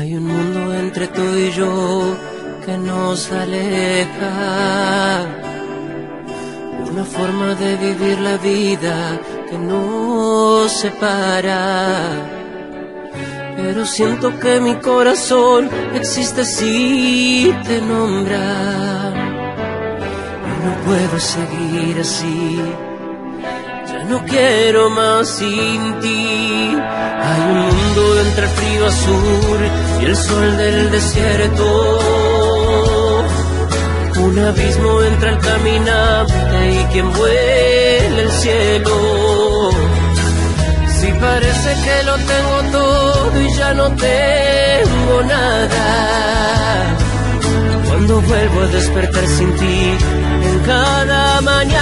mundo entre tú y yo que nos aleja. Una forma de vivir la vida que nos separa. Pero siento que mi corazón existe si te nombra. No puedo seguir así. No quiero más sin ti. Hay un mundo entre el frío azul y el sol del desierto. Un abismo entre el caminante y quien vuela el cielo. Si parece que lo tengo todo y ya no tengo nada. Cuando vuelvo a despertar sin ti en cada mañana.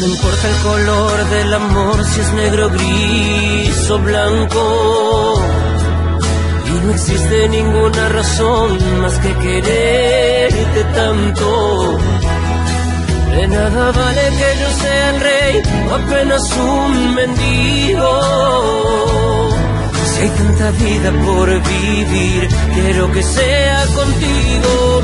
no importa el color del amor, si es negro, gris o blanco. Y no existe ninguna razón más que quererte tanto. De nada vale que yo sea el rey o apenas un mendigo. Si hay tanta vida por vivir, quiero que sea contigo.